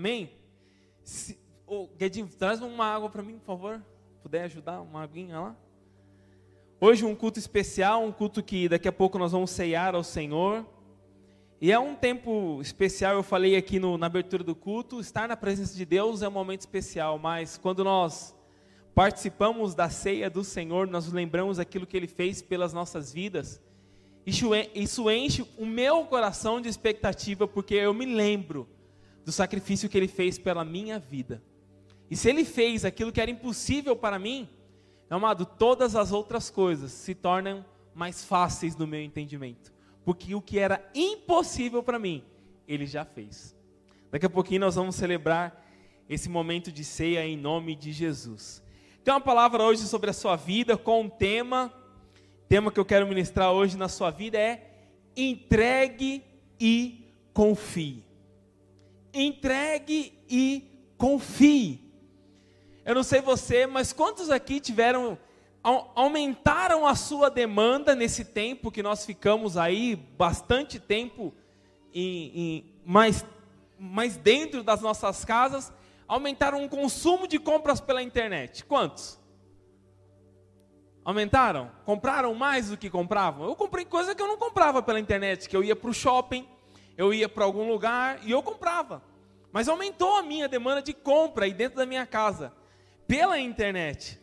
Amém? Se, oh, Guedinho, traz uma água para mim, por favor. Puder ajudar, uma aguinha lá. Hoje um culto especial, um culto que daqui a pouco nós vamos ceiar ao Senhor. E é um tempo especial, eu falei aqui no, na abertura do culto, estar na presença de Deus é um momento especial, mas quando nós participamos da ceia do Senhor, nós lembramos aquilo que Ele fez pelas nossas vidas, isso, isso enche o meu coração de expectativa, porque eu me lembro do sacrifício que Ele fez pela minha vida. E se Ele fez aquilo que era impossível para mim, amado, todas as outras coisas se tornam mais fáceis no meu entendimento porque o que era impossível para mim, ele já fez. Daqui a pouquinho nós vamos celebrar esse momento de ceia em nome de Jesus. Tem uma palavra hoje sobre a sua vida com um tema, tema que eu quero ministrar hoje na sua vida é entregue e confie. Entregue e confie. Eu não sei você, mas quantos aqui tiveram aumentaram a sua demanda nesse tempo que nós ficamos aí bastante tempo em, em, mais, mais dentro das nossas casas, aumentaram o consumo de compras pela internet. Quantos? Aumentaram? Compraram mais do que compravam? Eu comprei coisa que eu não comprava pela internet, que eu ia para o shopping, eu ia para algum lugar e eu comprava. Mas aumentou a minha demanda de compra aí dentro da minha casa, pela internet.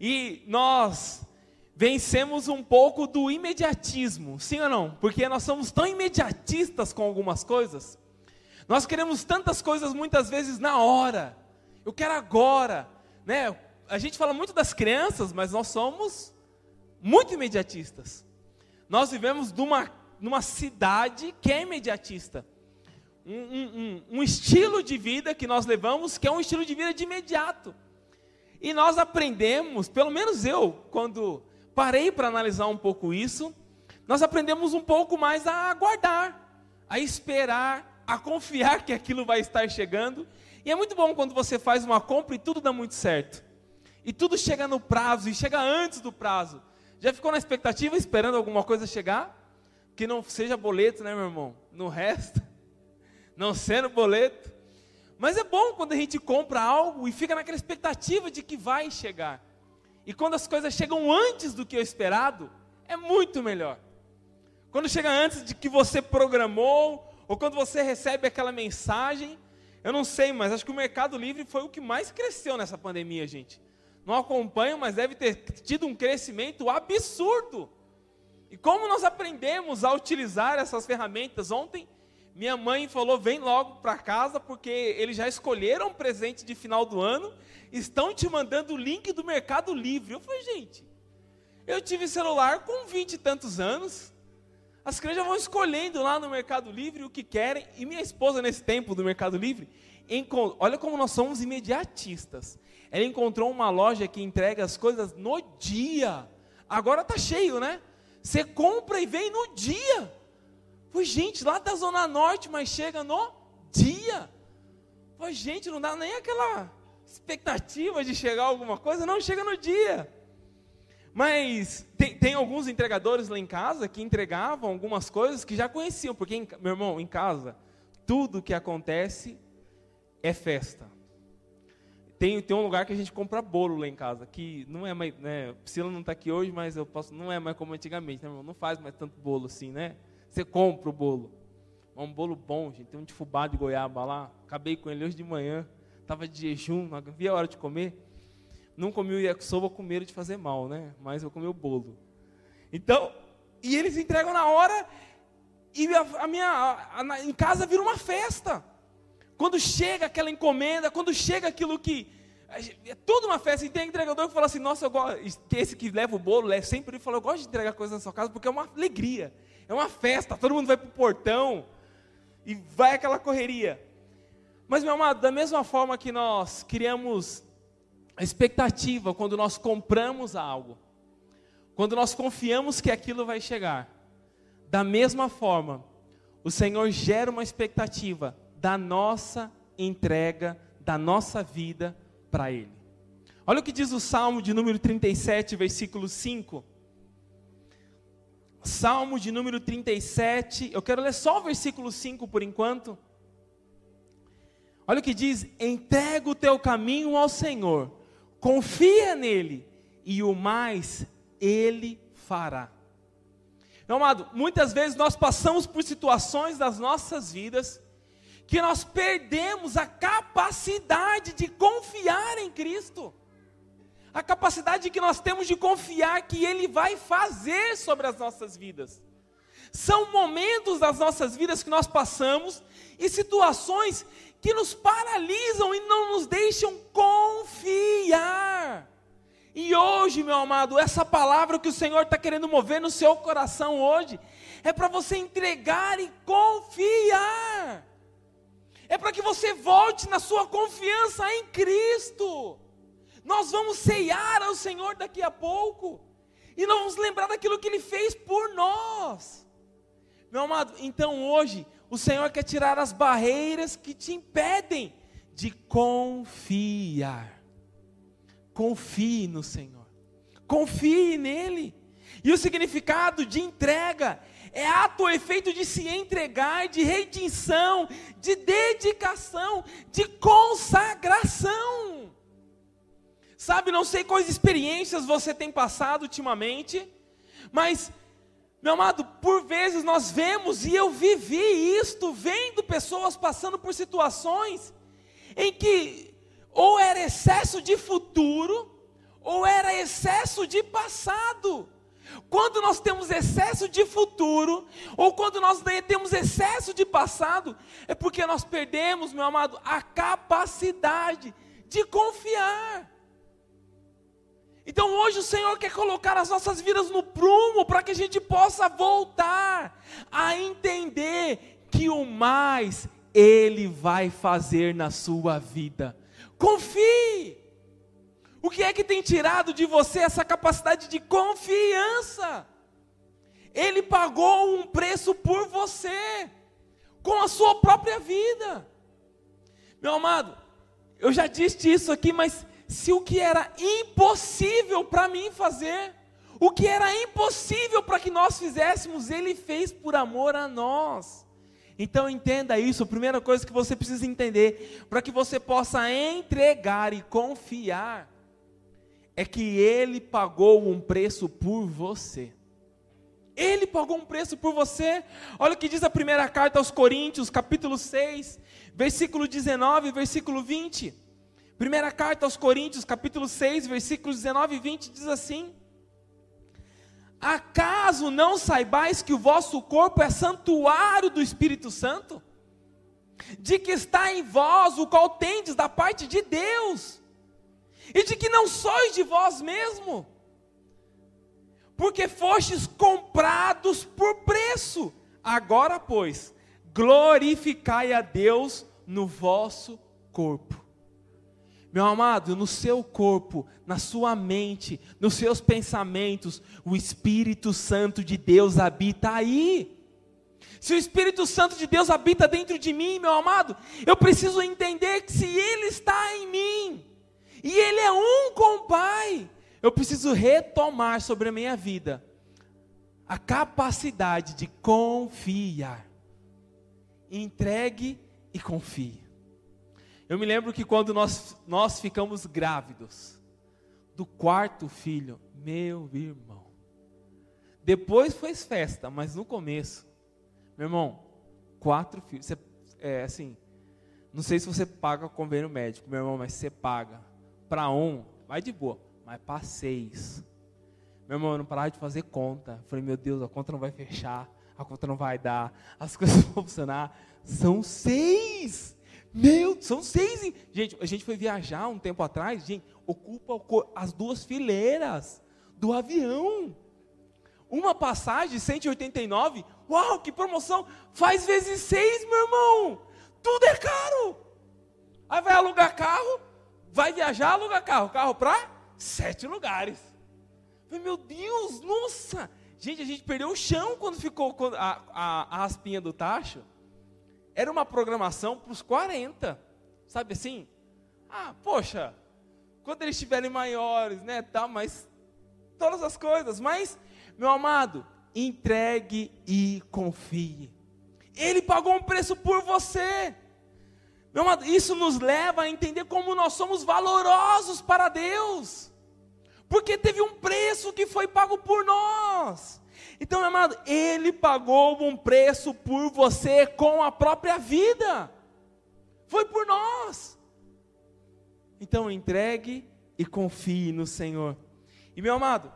E nós vencemos um pouco do imediatismo, sim ou não? Porque nós somos tão imediatistas com algumas coisas. Nós queremos tantas coisas muitas vezes na hora. Eu quero agora, né? A gente fala muito das crianças, mas nós somos muito imediatistas. Nós vivemos numa, numa cidade que é imediatista. Um, um, um, estilo de vida que nós levamos que é um estilo de vida de imediato. E nós aprendemos, pelo menos eu, quando parei para analisar um pouco isso, nós aprendemos um pouco mais a aguardar, a esperar, a confiar que aquilo vai estar chegando. E é muito bom quando você faz uma compra e tudo dá muito certo. E tudo chega no prazo e chega antes do prazo. Já ficou na expectativa esperando alguma coisa chegar? Que não seja boleto, né, meu irmão? No resto, não sendo boleto. Mas é bom quando a gente compra algo e fica naquela expectativa de que vai chegar. E quando as coisas chegam antes do que o esperado, é muito melhor. Quando chega antes de que você programou, ou quando você recebe aquela mensagem, eu não sei, mas acho que o Mercado Livre foi o que mais cresceu nessa pandemia, gente. Não acompanho, mas deve ter tido um crescimento absurdo. E como nós aprendemos a utilizar essas ferramentas? Ontem minha mãe falou: vem logo para casa, porque eles já escolheram um presente de final do ano, estão te mandando o link do Mercado Livre. Eu falei, gente, eu tive celular com vinte e tantos anos, as crianças vão escolhendo lá no Mercado Livre o que querem, e minha esposa, nesse tempo do Mercado Livre, olha como nós somos imediatistas. Ela encontrou uma loja que entrega as coisas no dia. Agora está cheio, né? Você compra e vem no dia. Foi gente lá da Zona Norte, mas chega no dia. Foi gente, não dá nem aquela expectativa de chegar alguma coisa, não, chega no dia. Mas tem, tem, alguns entregadores lá em casa que entregavam algumas coisas que já conheciam, porque, em, meu irmão, em casa, tudo que acontece é festa. Tem, tem um lugar que a gente compra bolo lá em casa, que não é mais, né, Priscila não está aqui hoje, mas eu posso, não é mais como antigamente, né, irmão? Não faz mais tanto bolo assim, né? Você compra o bolo. É um bolo bom, gente. Tem um de fubá de goiaba lá. Acabei com ele hoje de manhã. Estava de jejum, não havia a hora de comer. Não comi o yakisoba com medo de fazer mal, né? Mas eu comi o bolo. Então, e eles entregam na hora. E a, a minha, a, a, em casa vira uma festa. Quando chega aquela encomenda, quando chega aquilo que. É tudo uma festa. E tem entregador que fala assim: Nossa, eu gosto. Esse que leva o bolo, sempre ele fala: Eu gosto de entregar coisas na sua casa porque é uma alegria. É uma festa, todo mundo vai para o portão e vai aquela correria. Mas, meu amado, da mesma forma que nós criamos a expectativa quando nós compramos algo, quando nós confiamos que aquilo vai chegar, da mesma forma, o Senhor gera uma expectativa da nossa entrega, da nossa vida para Ele. Olha o que diz o Salmo de número 37, versículo 5. Salmo de número 37, eu quero ler só o versículo 5 por enquanto. Olha o que diz: entrega o teu caminho ao Senhor, confia nele, e o mais ele fará. Meu amado, muitas vezes nós passamos por situações das nossas vidas que nós perdemos a capacidade de confiar em Cristo. A capacidade que nós temos de confiar que Ele vai fazer sobre as nossas vidas. São momentos das nossas vidas que nós passamos e situações que nos paralisam e não nos deixam confiar. E hoje, meu amado, essa palavra que o Senhor está querendo mover no seu coração hoje, é para você entregar e confiar. É para que você volte na sua confiança em Cristo. Nós vamos ceiar ao Senhor daqui a pouco. E nós vamos lembrar daquilo que Ele fez por nós. Meu amado, então hoje, o Senhor quer tirar as barreiras que te impedem de confiar. Confie no Senhor. Confie nele. E o significado de entrega é ato ou efeito de se entregar, de redenção, de dedicação, de consagração. Sabe, não sei quais experiências você tem passado ultimamente, mas, meu amado, por vezes nós vemos, e eu vivi isto, vendo pessoas passando por situações em que ou era excesso de futuro, ou era excesso de passado. Quando nós temos excesso de futuro, ou quando nós temos excesso de passado, é porque nós perdemos, meu amado, a capacidade de confiar. Então hoje o Senhor quer colocar as nossas vidas no prumo para que a gente possa voltar a entender que o mais Ele vai fazer na sua vida. Confie. O que é que tem tirado de você essa capacidade de confiança? Ele pagou um preço por você, com a sua própria vida. Meu amado, eu já disse isso aqui, mas se o que era impossível para mim fazer, o que era impossível para que nós fizéssemos, Ele fez por amor a nós. Então entenda isso, a primeira coisa que você precisa entender, para que você possa entregar e confiar, é que Ele pagou um preço por você. Ele pagou um preço por você. Olha o que diz a primeira carta aos Coríntios, capítulo 6, versículo 19 e versículo 20. Primeira carta aos Coríntios, capítulo 6, versículos 19 e 20 diz assim: Acaso não saibais que o vosso corpo é santuário do Espírito Santo? De que está em vós, o qual tendes da parte de Deus, e de que não sois de vós mesmo, porque fostes comprados por preço. Agora, pois, glorificai a Deus no vosso corpo. Meu amado, no seu corpo, na sua mente, nos seus pensamentos, o Espírito Santo de Deus habita aí. Se o Espírito Santo de Deus habita dentro de mim, meu amado, eu preciso entender que se Ele está em mim, e Ele é um com o Pai, eu preciso retomar sobre a minha vida a capacidade de confiar. Entregue e confie. Eu me lembro que quando nós, nós ficamos grávidos do quarto filho, meu irmão. Depois foi festa, mas no começo, meu irmão, quatro filhos. Você, é assim, não sei se você paga convênio médico, meu irmão, mas você paga. Para um, vai de boa, mas para seis. Meu irmão, eu não parava de fazer conta. Eu falei, meu Deus, a conta não vai fechar, a conta não vai dar, as coisas vão funcionar. São seis! Meu, são seis. Gente, a gente foi viajar um tempo atrás, gente, ocupa as duas fileiras do avião. Uma passagem, 189, uau, que promoção! Faz vezes seis, meu irmão! Tudo é caro! Aí vai alugar carro, vai viajar, aluga carro. Carro para sete lugares. Meu Deus, nossa! Gente, a gente perdeu o chão quando ficou a, a, a raspinha do tacho era uma programação para os 40. Sabe assim? Ah, poxa, quando eles estiverem maiores, né, tal, mas todas as coisas, mas meu amado, entregue e confie. Ele pagou um preço por você. Meu amado, isso nos leva a entender como nós somos valorosos para Deus. Porque teve um preço que foi pago por nós. Então, meu amado, Ele pagou um preço por você com a própria vida. Foi por nós. Então, entregue e confie no Senhor. E, meu amado,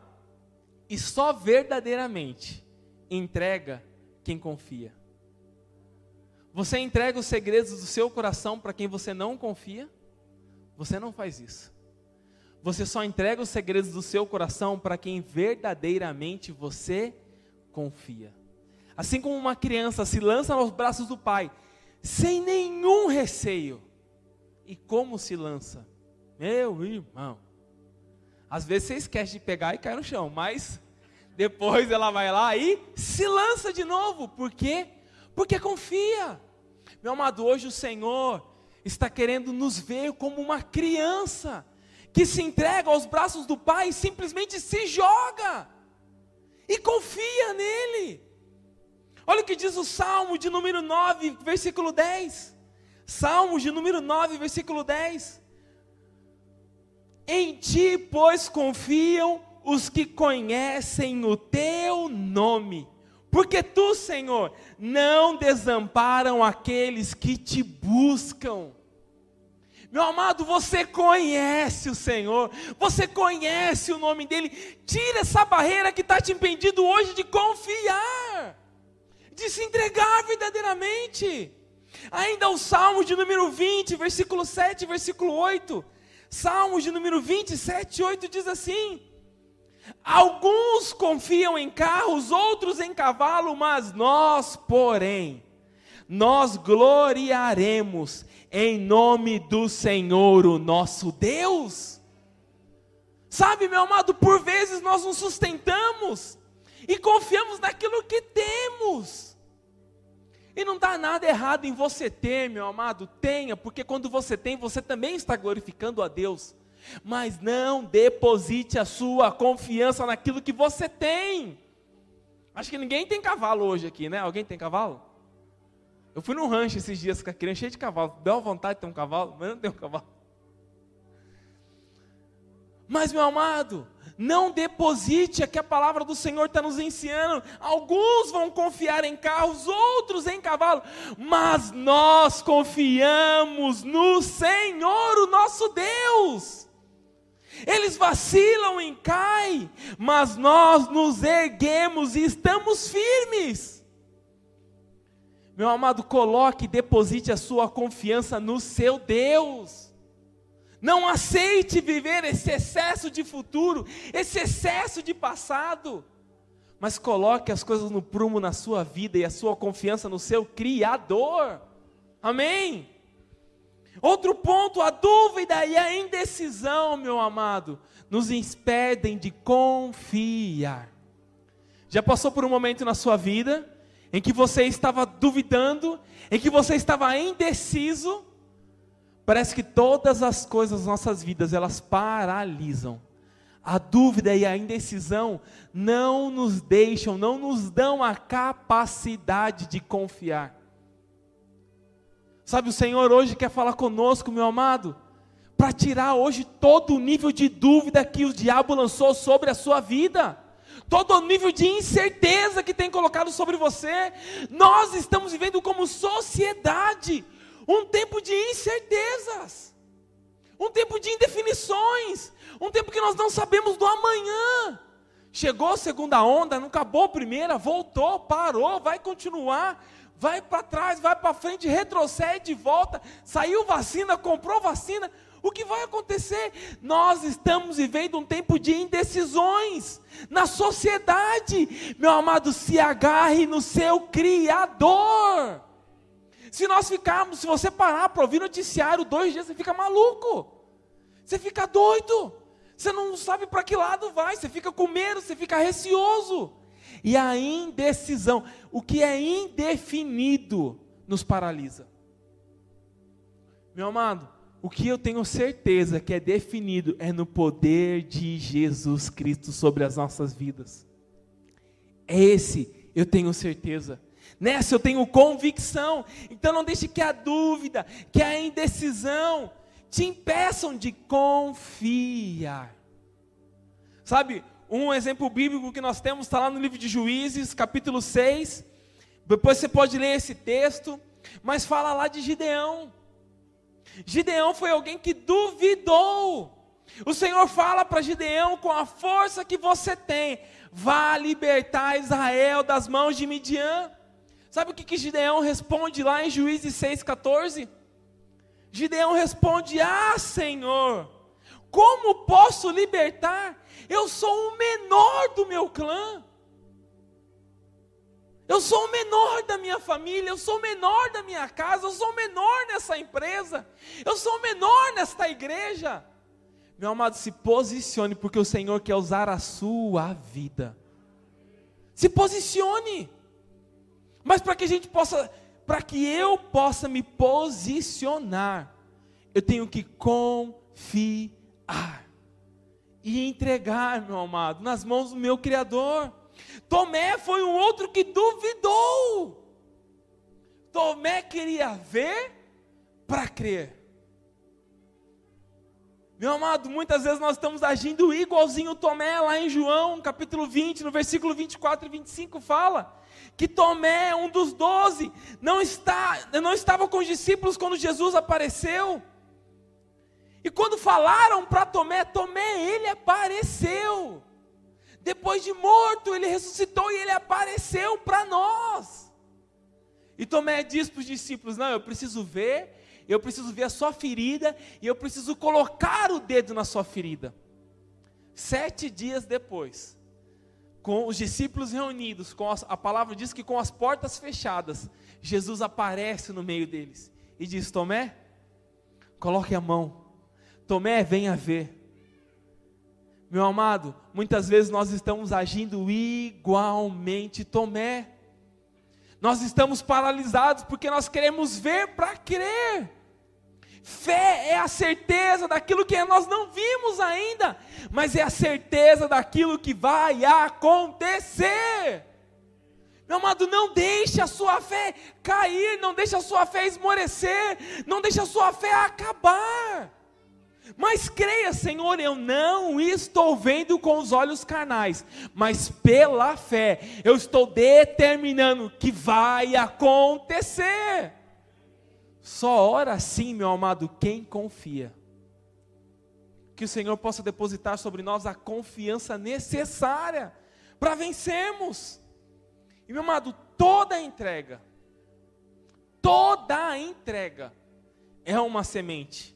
e só verdadeiramente entrega quem confia. Você entrega os segredos do seu coração para quem você não confia? Você não faz isso. Você só entrega os segredos do seu coração para quem verdadeiramente você confia. Assim como uma criança se lança aos braços do pai, sem nenhum receio. E como se lança? Meu irmão. Às vezes você esquece de pegar e cai no chão, mas depois ela vai lá e se lança de novo. Por quê? Porque confia. Meu amado, hoje o Senhor está querendo nos ver como uma criança que se entrega aos braços do Pai e simplesmente se joga e confia nele. Olha o que diz o Salmo de número 9, versículo 10. Salmo de número 9, versículo 10. Em ti, pois, confiam os que conhecem o teu nome, porque tu, Senhor, não desamparam aqueles que te buscam. Meu amado, você conhece o Senhor, você conhece o nome dEle. Tira essa barreira que está te impedindo hoje de confiar, de se entregar verdadeiramente. Ainda o Salmo de número 20, versículo 7, versículo 8. Salmos de número 27, 8 diz assim: Alguns confiam em carros, outros em cavalo, mas nós, porém, nós gloriaremos em nome do Senhor, o nosso Deus. Sabe, meu amado, por vezes nós nos sustentamos e confiamos naquilo que temos. E não dá nada errado em você ter, meu amado, tenha, porque quando você tem, você também está glorificando a Deus. Mas não deposite a sua confiança naquilo que você tem. Acho que ninguém tem cavalo hoje aqui, né? Alguém tem cavalo? Eu fui num rancho esses dias com a criança cheia de cavalo. Deu vontade de ter um cavalo, mas não tem um cavalo. Mas, meu amado, não deposite a que a palavra do Senhor está nos ensinando. Alguns vão confiar em carros, outros em cavalo, mas nós confiamos no Senhor, o nosso Deus. Eles vacilam e caem, mas nós nos erguemos e estamos firmes. Meu amado, coloque e deposite a sua confiança no seu Deus. Não aceite viver esse excesso de futuro, esse excesso de passado. Mas coloque as coisas no prumo na sua vida e a sua confiança no seu Criador. Amém? Outro ponto, a dúvida e a indecisão, meu amado, nos impedem de confiar. Já passou por um momento na sua vida em que você estava duvidando, em que você estava indeciso? Parece que todas as coisas das nossas vidas, elas paralisam. A dúvida e a indecisão não nos deixam, não nos dão a capacidade de confiar. Sabe, o Senhor hoje quer falar conosco, meu amado, para tirar hoje todo o nível de dúvida que o diabo lançou sobre a sua vida, todo o nível de incerteza que tem colocado sobre você. Nós estamos vivendo como sociedade um tempo de incertezas, um tempo de indefinições, um tempo que nós não sabemos do amanhã. Chegou a segunda onda, não acabou a primeira, voltou, parou, vai continuar vai para trás, vai para frente, retrocede, volta, saiu vacina, comprou vacina. O que vai acontecer? Nós estamos vivendo um tempo de indecisões na sociedade. Meu amado, se agarre no seu Criador. Se nós ficarmos, se você parar para ouvir noticiário dois dias, você fica maluco. Você fica doido. Você não sabe para que lado vai. Você fica com medo, você fica receoso. E a indecisão, o que é indefinido, nos paralisa. Meu amado, o que eu tenho certeza que é definido é no poder de Jesus Cristo sobre as nossas vidas. É esse, eu tenho certeza. Nessa eu tenho convicção. Então não deixe que a dúvida, que a indecisão te impeçam de confiar. Sabe, um exemplo bíblico que nós temos está lá no livro de Juízes, capítulo 6. Depois você pode ler esse texto, mas fala lá de Gideão. Gideão foi alguém que duvidou. O Senhor fala para Gideão: com a força que você tem, vá libertar Israel das mãos de Midian. Sabe o que, que Gideão responde lá em Juízes 6,14? Gideão responde: Ah, Senhor, como posso libertar? Eu sou o menor do meu clã. Eu sou o menor da minha família, eu sou o menor da minha casa, eu sou o menor nessa empresa, eu sou o menor nesta igreja. Meu amado, se posicione, porque o Senhor quer usar a sua vida. Se posicione. Mas para que a gente possa, para que eu possa me posicionar, eu tenho que confiar e entregar, meu amado, nas mãos do meu Criador. Tomé foi um outro que duvidou. Tomé queria ver para crer. Meu amado, muitas vezes nós estamos agindo igualzinho Tomé, lá em João, capítulo 20, no versículo 24 e 25, fala que Tomé, um dos doze, não, está, não estava com os discípulos quando Jesus apareceu. E quando falaram para Tomé, Tomé, ele apareceu. Depois de morto, ele ressuscitou e ele apareceu para nós. E Tomé diz para os discípulos: Não, eu preciso ver eu preciso ver a sua ferida e eu preciso colocar o dedo na sua ferida. Sete dias depois, com os discípulos reunidos, com a palavra diz que com as portas fechadas, Jesus aparece no meio deles e diz: Tomé, coloque a mão. Tomé, venha ver. Meu amado, muitas vezes nós estamos agindo igualmente Tomé. Nós estamos paralisados porque nós queremos ver para crer. Fé é a certeza daquilo que nós não vimos ainda, mas é a certeza daquilo que vai acontecer. Meu amado, não deixe a sua fé cair, não deixe a sua fé esmorecer, não deixe a sua fé acabar. Mas creia, Senhor, eu não estou vendo com os olhos carnais, mas pela fé eu estou determinando que vai acontecer. Só ora assim, meu amado, quem confia. Que o Senhor possa depositar sobre nós a confiança necessária para vencermos. E meu amado, toda entrega, toda entrega é uma semente.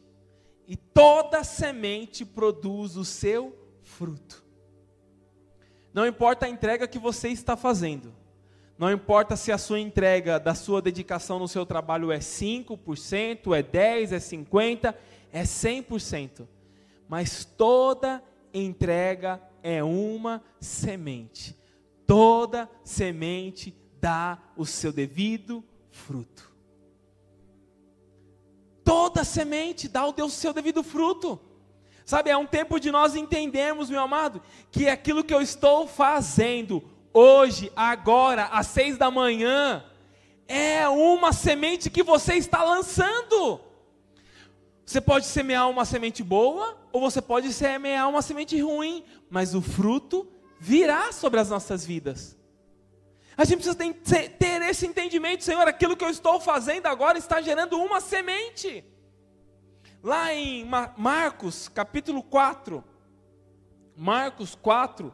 E toda semente produz o seu fruto. Não importa a entrega que você está fazendo, não importa se a sua entrega da sua dedicação no seu trabalho é 5%, é 10%, é 50%, é 100%. Mas toda entrega é uma semente. Toda semente dá o seu devido fruto. Toda semente dá o seu devido fruto. Sabe, é um tempo de nós entendermos, meu amado, que aquilo que eu estou fazendo hoje, agora, às seis da manhã, é uma semente que você está lançando. Você pode semear uma semente boa, ou você pode semear uma semente ruim, mas o fruto virá sobre as nossas vidas. A gente precisa ter esse entendimento, Senhor, aquilo que eu estou fazendo agora está gerando uma semente. Lá em Marcos, capítulo 4, Marcos 4,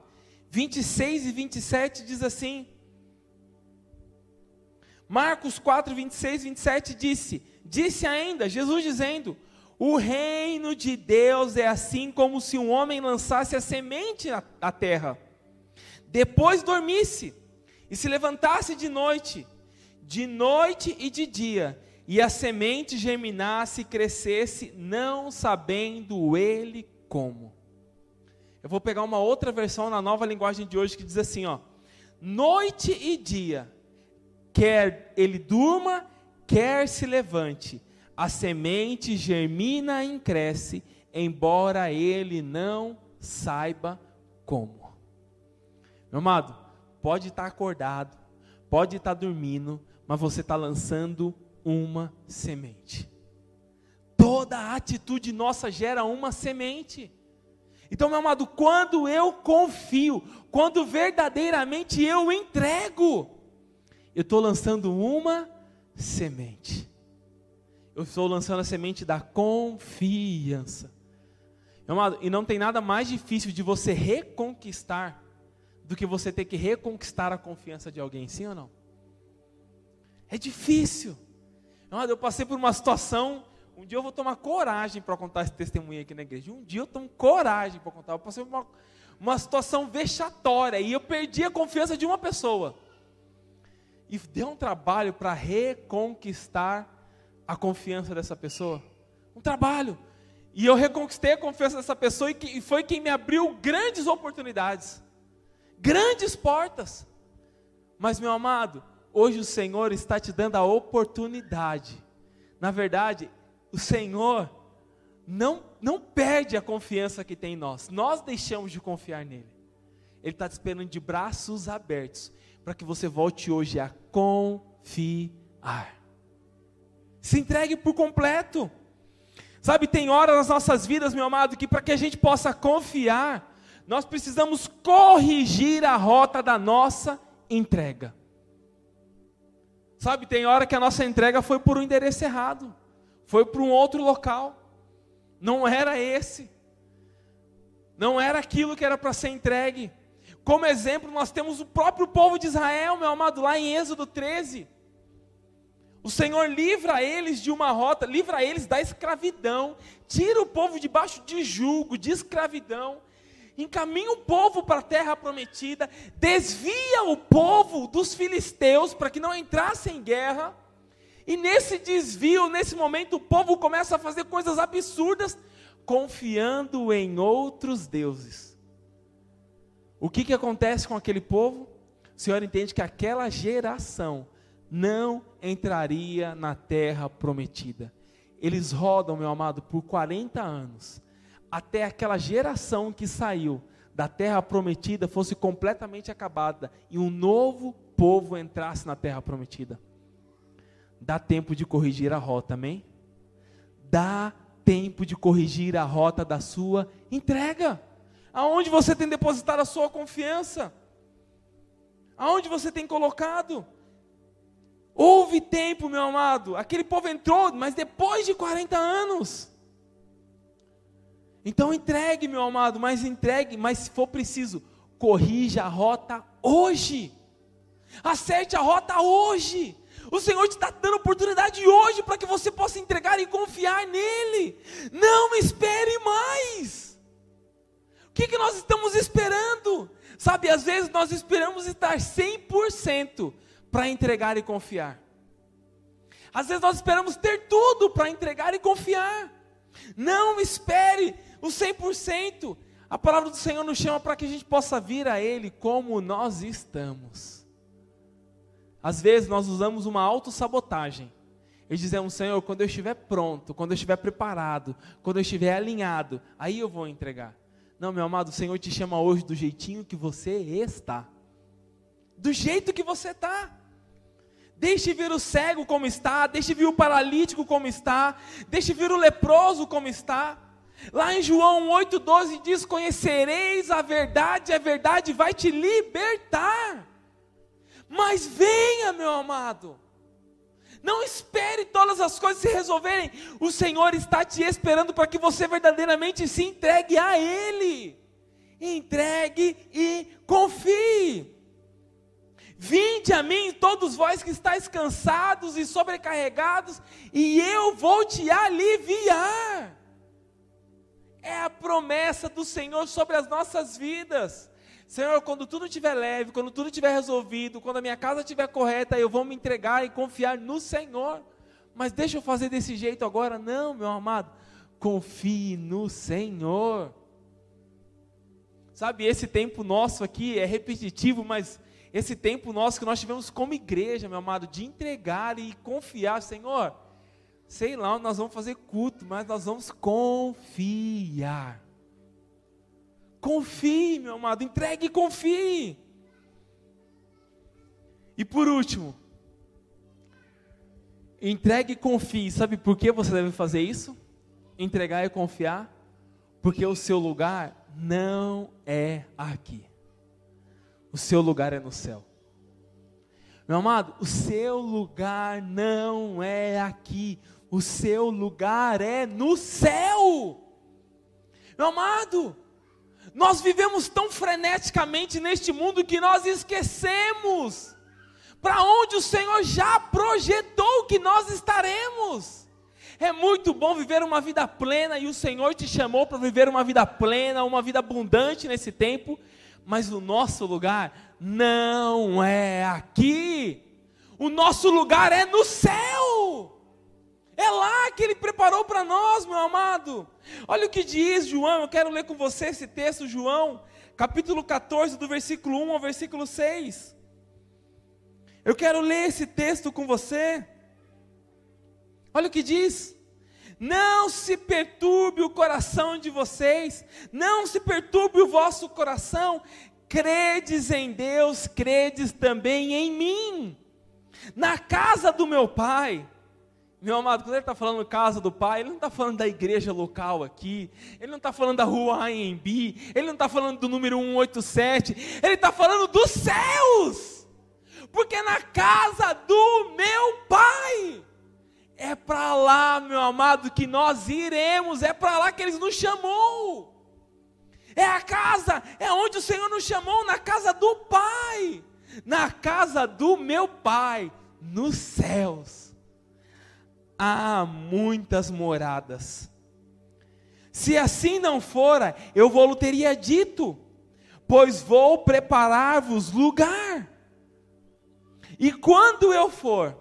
26 e 27 diz assim: Marcos 4, 26 e 27 disse: Disse ainda, Jesus dizendo: O reino de Deus é assim como se um homem lançasse a semente à terra, depois dormisse e se levantasse de noite, de noite e de dia, e a semente germinasse e crescesse, não sabendo ele como. Eu vou pegar uma outra versão na nova linguagem de hoje que diz assim, ó: Noite e dia, quer ele durma, quer se levante, a semente germina e cresce, embora ele não saiba como. Meu amado, pode estar acordado, pode estar dormindo, mas você está lançando uma semente. Toda atitude nossa gera uma semente. Então, meu amado, quando eu confio, quando verdadeiramente eu entrego, eu estou lançando uma semente. Eu estou lançando a semente da confiança. Meu amado, e não tem nada mais difícil de você reconquistar do que você ter que reconquistar a confiança de alguém, sim ou não? É difícil. Eu passei por uma situação um dia eu vou tomar coragem para contar esse testemunho aqui na igreja. Um dia eu tomo coragem para contar. Eu passei por uma, uma situação vexatória e eu perdi a confiança de uma pessoa. E deu um trabalho para reconquistar a confiança dessa pessoa. Um trabalho. E eu reconquistei a confiança dessa pessoa e, que, e foi quem me abriu grandes oportunidades, grandes portas. Mas, meu amado, hoje o Senhor está te dando a oportunidade. Na verdade, o Senhor não, não perde a confiança que tem em nós. Nós deixamos de confiar nele. Ele está te esperando de braços abertos para que você volte hoje a confiar. Se entregue por completo. Sabe, tem horas nas nossas vidas, meu amado, que para que a gente possa confiar, nós precisamos corrigir a rota da nossa entrega. Sabe, tem hora que a nossa entrega foi por um endereço errado foi para um outro local. Não era esse. Não era aquilo que era para ser entregue. Como exemplo, nós temos o próprio povo de Israel, meu amado, lá em Êxodo 13. O Senhor livra eles de uma rota, livra eles da escravidão, tira o povo debaixo de julgo, de escravidão, encaminha o povo para a terra prometida, desvia o povo dos filisteus para que não entrasse em guerra e nesse desvio, nesse momento, o povo começa a fazer coisas absurdas, confiando em outros deuses. O que, que acontece com aquele povo? O Senhor entende que aquela geração não entraria na terra prometida. Eles rodam, meu amado, por 40 anos, até aquela geração que saiu da terra prometida fosse completamente acabada e um novo povo entrasse na terra prometida. Dá tempo de corrigir a rota, amém? Dá tempo de corrigir a rota da sua entrega. Aonde você tem depositado a sua confiança? Aonde você tem colocado? Houve tempo, meu amado. Aquele povo entrou, mas depois de 40 anos. Então entregue, meu amado, mas entregue, mas se for preciso, corrija a rota hoje. Acerte a rota hoje. O Senhor te está dando oportunidade hoje para que você possa entregar e confiar nele. Não espere mais. O que, que nós estamos esperando? Sabe, às vezes nós esperamos estar 100% para entregar e confiar. Às vezes nós esperamos ter tudo para entregar e confiar. Não espere o 100%. A palavra do Senhor nos chama para que a gente possa vir a Ele como nós estamos. Às vezes nós usamos uma autossabotagem. E dizemos, Senhor, quando eu estiver pronto, quando eu estiver preparado, quando eu estiver alinhado, aí eu vou entregar. Não, meu amado, o Senhor te chama hoje do jeitinho que você está. Do jeito que você está. Deixe vir o cego como está, deixe vir o paralítico como está, deixe vir o leproso como está. Lá em João 8,12 diz: Conhecereis a verdade, a verdade vai te libertar. Mas venha, meu amado. Não espere todas as coisas se resolverem. O Senhor está te esperando para que você verdadeiramente se entregue a Ele. Entregue e confie. Vinde a mim, todos vós que estáis cansados e sobrecarregados, e eu vou te aliviar. É a promessa do Senhor sobre as nossas vidas. Senhor, quando tudo estiver leve, quando tudo estiver resolvido, quando a minha casa estiver correta, eu vou me entregar e confiar no Senhor. Mas deixa eu fazer desse jeito agora? Não, meu amado. Confie no Senhor. Sabe, esse tempo nosso aqui é repetitivo, mas esse tempo nosso que nós tivemos como igreja, meu amado, de entregar e confiar, Senhor, sei lá nós vamos fazer culto, mas nós vamos confiar. Confie, meu amado, entregue e confie. E por último, entregue e confie. Sabe por que você deve fazer isso? Entregar e confiar? Porque o seu lugar não é aqui. O seu lugar é no céu. Meu amado, o seu lugar não é aqui. O seu lugar é no céu. Meu amado, nós vivemos tão freneticamente neste mundo que nós esquecemos para onde o Senhor já projetou que nós estaremos. É muito bom viver uma vida plena e o Senhor te chamou para viver uma vida plena, uma vida abundante nesse tempo, mas o nosso lugar não é aqui. O nosso lugar é no céu. É lá que ele preparou para nós, meu amado. Olha o que diz João, eu quero ler com você esse texto, João, capítulo 14, do versículo 1 ao versículo 6. Eu quero ler esse texto com você. Olha o que diz: Não se perturbe o coração de vocês, não se perturbe o vosso coração. Credes em Deus, credes também em mim. Na casa do meu pai meu amado, quando ele está falando casa do Pai, ele não está falando da igreja local aqui, ele não está falando da rua AMB, ele não está falando do número 187, ele está falando dos céus, porque na casa do meu Pai, é para lá, meu amado, que nós iremos, é para lá que Ele nos chamou, é a casa, é onde o Senhor nos chamou, na casa do Pai, na casa do meu Pai, nos céus há muitas moradas. Se assim não fora, eu vou teria dito, pois vou preparar-vos lugar. E quando eu for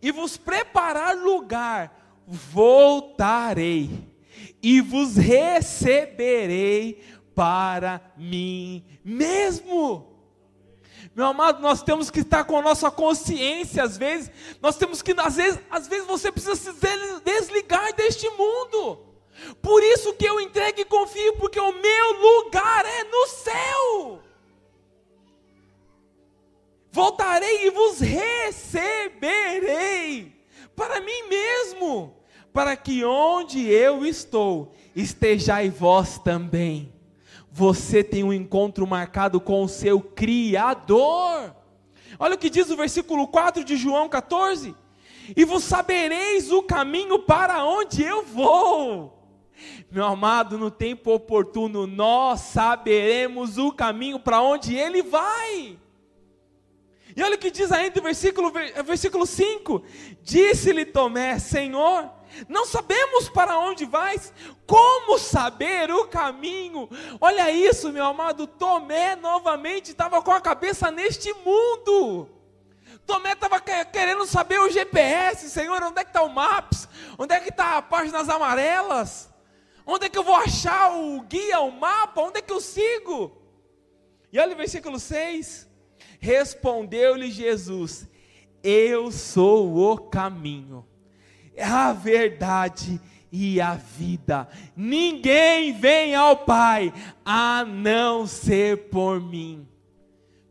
e vos preparar lugar, voltarei e vos receberei para mim mesmo. Meu amado, nós temos que estar com a nossa consciência, às vezes, nós temos que, às vezes, às vezes você precisa se desligar deste mundo. Por isso que eu entrego e confio, porque o meu lugar é no céu. Voltarei e vos receberei para mim mesmo, para que onde eu estou, estejai vós também você tem um encontro marcado com o seu Criador. Olha o que diz o versículo 4 de João 14: E vos sabereis o caminho para onde eu vou. Meu amado, no tempo oportuno, nós saberemos o caminho para onde ele vai. E olha o que diz ainda o versículo, versículo 5: Disse-lhe Tomé, Senhor, não sabemos para onde vais, como saber o caminho? Olha isso, meu amado. Tomé novamente estava com a cabeça neste mundo. Tomé estava querendo saber o GPS, Senhor, onde é que está o Maps? Onde é que está as páginas amarelas? Onde é que eu vou achar o guia, o mapa? Onde é que eu sigo? E olha o versículo 6. Respondeu-lhe Jesus: Eu sou o caminho a verdade e a vida. Ninguém vem ao Pai a não ser por mim.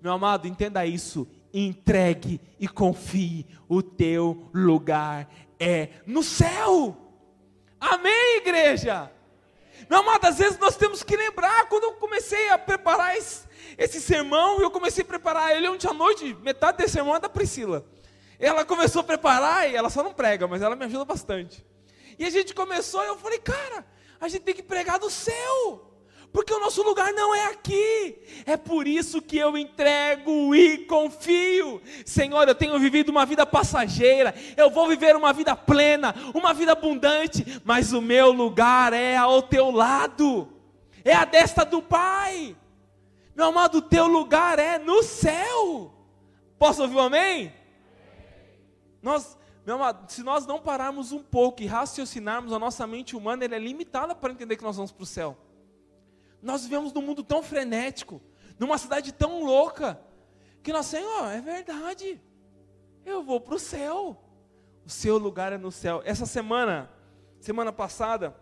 Meu amado, entenda isso. Entregue e confie. O teu lugar é no céu. Amém, igreja? Meu amado, às vezes nós temos que lembrar. Quando eu comecei a preparar esse, esse sermão, eu comecei a preparar ele ontem à noite. Metade desse sermão é da Priscila. Ela começou a preparar e ela só não prega, mas ela me ajuda bastante. E a gente começou e eu falei, cara, a gente tem que pregar do céu. Porque o nosso lugar não é aqui. É por isso que eu entrego e confio. Senhor, eu tenho vivido uma vida passageira. Eu vou viver uma vida plena, uma vida abundante. Mas o meu lugar é ao teu lado. É a desta do Pai. Meu amado, o teu lugar é no céu. Posso ouvir um amém? Nós, meu amado, se nós não pararmos um pouco e raciocinarmos, a nossa mente humana é limitada para entender que nós vamos para o céu. Nós vivemos num mundo tão frenético, numa cidade tão louca, que nós, Senhor, é verdade, eu vou para o céu. O seu lugar é no céu. Essa semana, semana passada,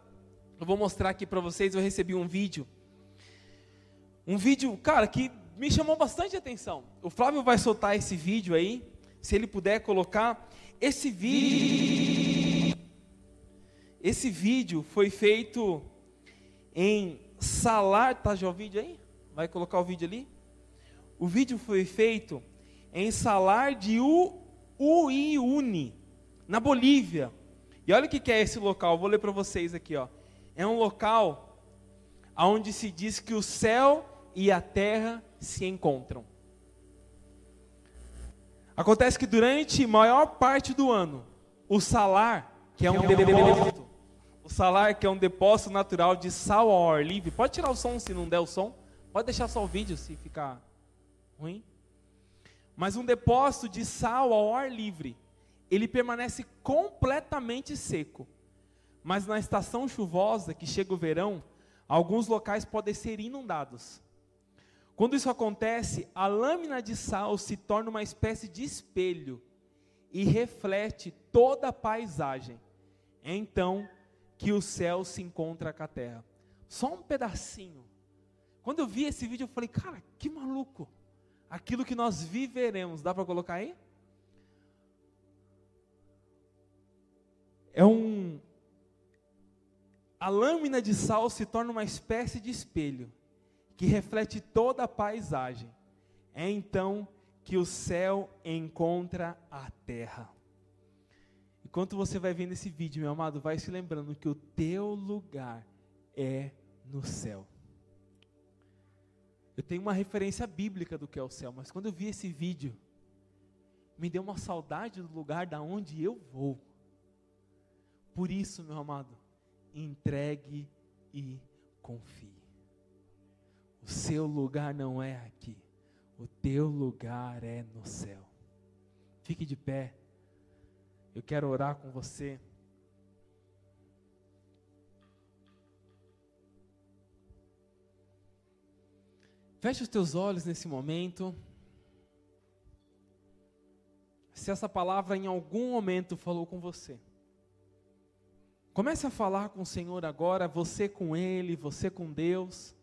eu vou mostrar aqui para vocês, eu recebi um vídeo. Um vídeo, cara, que me chamou bastante atenção. O Flávio vai soltar esse vídeo aí, se ele puder colocar. Esse vídeo, esse vídeo foi feito em Salar, tá já o vídeo aí? Vai colocar o vídeo ali? O vídeo foi feito em Salar de Uyuni, na Bolívia. E olha o que é esse local, vou ler para vocês aqui, ó. É um local onde se diz que o céu e a terra se encontram. Acontece que durante maior parte do ano, o salar, que é um depósito, o salar que é um depósito natural de sal ao ar livre, pode tirar o som se não der o som, pode deixar só o vídeo se ficar ruim. Mas um depósito de sal ao ar livre, ele permanece completamente seco. Mas na estação chuvosa, que chega o verão, alguns locais podem ser inundados. Quando isso acontece, a lâmina de sal se torna uma espécie de espelho e reflete toda a paisagem. É então que o céu se encontra com a terra. Só um pedacinho. Quando eu vi esse vídeo, eu falei, cara, que maluco. Aquilo que nós viveremos, dá para colocar aí? É um. A lâmina de sal se torna uma espécie de espelho que reflete toda a paisagem. É então que o céu encontra a terra. Enquanto você vai vendo esse vídeo, meu amado, vai se lembrando que o teu lugar é no céu. Eu tenho uma referência bíblica do que é o céu, mas quando eu vi esse vídeo, me deu uma saudade do lugar da onde eu vou. Por isso, meu amado, entregue e confie. O seu lugar não é aqui. O teu lugar é no céu. Fique de pé. Eu quero orar com você. Feche os teus olhos nesse momento. Se essa palavra em algum momento falou com você, comece a falar com o Senhor agora, você com Ele, você com Deus.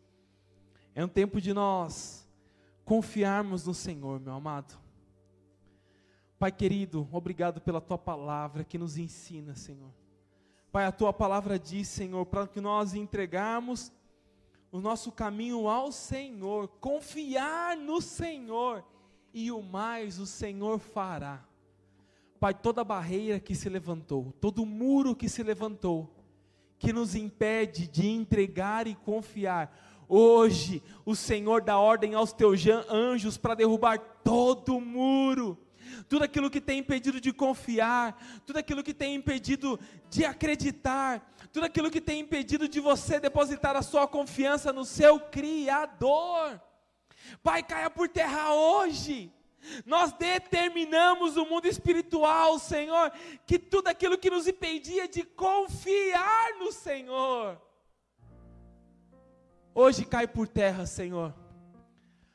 É um tempo de nós confiarmos no Senhor, meu amado. Pai querido, obrigado pela tua palavra que nos ensina, Senhor. Pai, a tua palavra diz, Senhor, para que nós entregarmos o nosso caminho ao Senhor, confiar no Senhor, e o mais o Senhor fará. Pai, toda barreira que se levantou, todo muro que se levantou, que nos impede de entregar e confiar, Hoje o Senhor dá ordem aos teus anjos para derrubar todo o muro, tudo aquilo que tem impedido de confiar, tudo aquilo que tem impedido de acreditar, tudo aquilo que tem impedido de você depositar a sua confiança no seu Criador. Pai, caia por terra hoje. Nós determinamos o mundo espiritual, Senhor, que tudo aquilo que nos impedia de confiar no Senhor, hoje cai por terra, Senhor.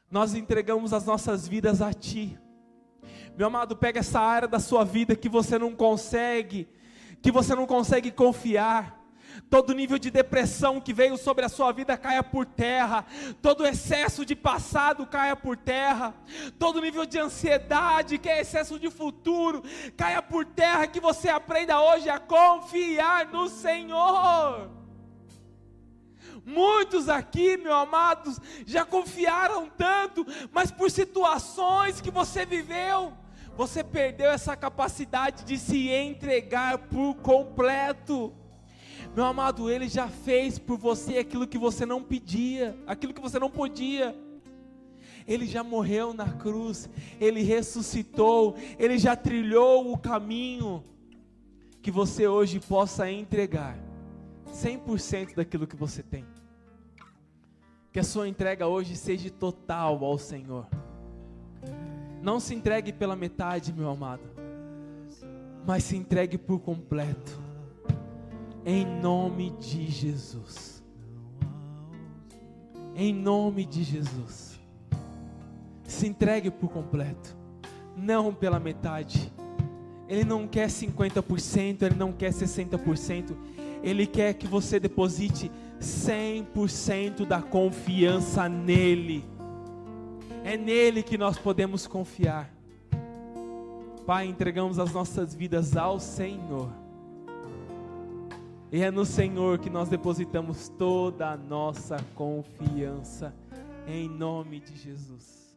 Nós entregamos as nossas vidas a Ti. Meu amado, pega essa área da sua vida que você não consegue, que você não consegue confiar. Todo nível de depressão que veio sobre a sua vida caia por terra, todo excesso de passado caia por terra, todo nível de ansiedade que é excesso de futuro caia por terra, que você aprenda hoje a confiar no Senhor. Muitos aqui, meu amados, já confiaram tanto, mas por situações que você viveu, você perdeu essa capacidade de se entregar por completo. Meu amado, Ele já fez por você aquilo que você não pedia, aquilo que você não podia. Ele já morreu na cruz, Ele ressuscitou, Ele já trilhou o caminho que você hoje possa entregar 100% daquilo que você tem. Que a sua entrega hoje seja total ao Senhor. Não se entregue pela metade, meu amado, mas se entregue por completo. Em nome de Jesus. Em nome de Jesus. Se entregue por completo, não pela metade. Ele não quer 50%, ele não quer 60%. Ele quer que você deposite 100% da confiança nele. É nele que nós podemos confiar. Pai, entregamos as nossas vidas ao Senhor. E é no Senhor que nós depositamos toda a nossa confiança, em nome de Jesus.